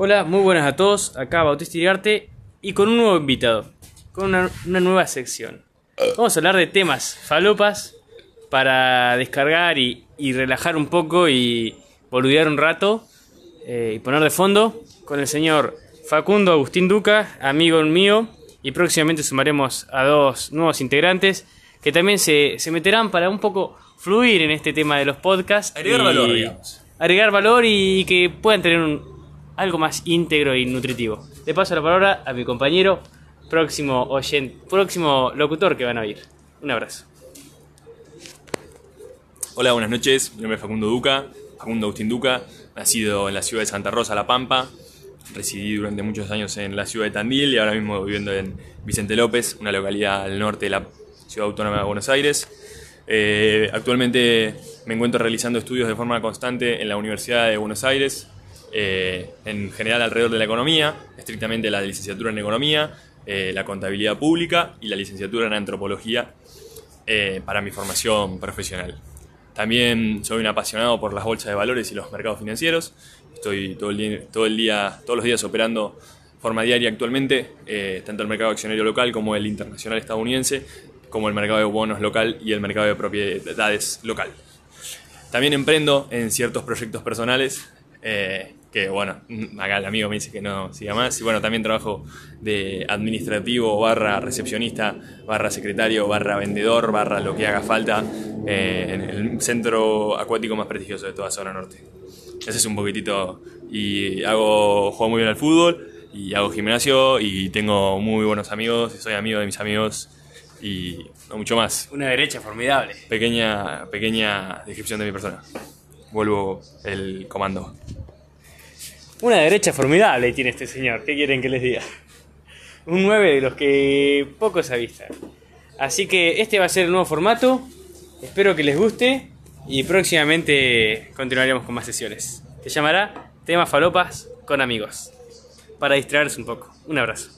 Hola, muy buenas a todos. Acá Bautista Iriarte y con un nuevo invitado, con una, una nueva sección. Vamos a hablar de temas falopas para descargar y, y relajar un poco y boludear un rato eh, y poner de fondo con el señor Facundo Agustín Duca, amigo mío, y próximamente sumaremos a dos nuevos integrantes que también se, se meterán para un poco fluir en este tema de los podcasts. Agregar y- valor, digamos. Agregar valor y que puedan tener un, algo más íntegro y nutritivo. Le paso la palabra a mi compañero, próximo oyente, próximo locutor que van a oír. Un abrazo. Hola, buenas noches. Mi nombre es Facundo Duca, Facundo Agustín Duca, nacido en la ciudad de Santa Rosa, La Pampa. Residí durante muchos años en la ciudad de Tandil y ahora mismo viviendo en Vicente López, una localidad al norte de la ciudad autónoma de Buenos Aires. Eh, actualmente me encuentro realizando estudios de forma constante en la Universidad de Buenos Aires, eh, en general alrededor de la economía, estrictamente la licenciatura en economía, eh, la contabilidad pública y la licenciatura en antropología eh, para mi formación profesional. También soy un apasionado por las bolsas de valores y los mercados financieros. Estoy todo el día, todos los días operando forma diaria actualmente, tanto el mercado accionario local como el internacional estadounidense, como el mercado de bonos local y el mercado de propiedades local. También emprendo en ciertos proyectos personales, que bueno, mm, acá el amigo me dice que no siga más. Y bueno, también trabajo de administrativo, barra recepcionista, barra secretario, barra vendedor, barra lo que haga falta eh, en el centro acuático más prestigioso de toda zona norte. Ese es un poquitito. Y hago, juego muy bien al fútbol, y hago gimnasio, y tengo muy buenos amigos, y soy amigo de mis amigos, y no mucho más Una derecha formidable. pequeña, pequeña descripción de mi persona. Vuelvo el comando. Una derecha formidable tiene este señor. ¿Qué quieren que les diga? Un 9 de los que pocos avistan. Así que este va a ser el nuevo formato. Espero que les guste. Y próximamente continuaremos con más sesiones. Se llamará Temas Falopas con amigos. Para distraerse un poco. Un abrazo.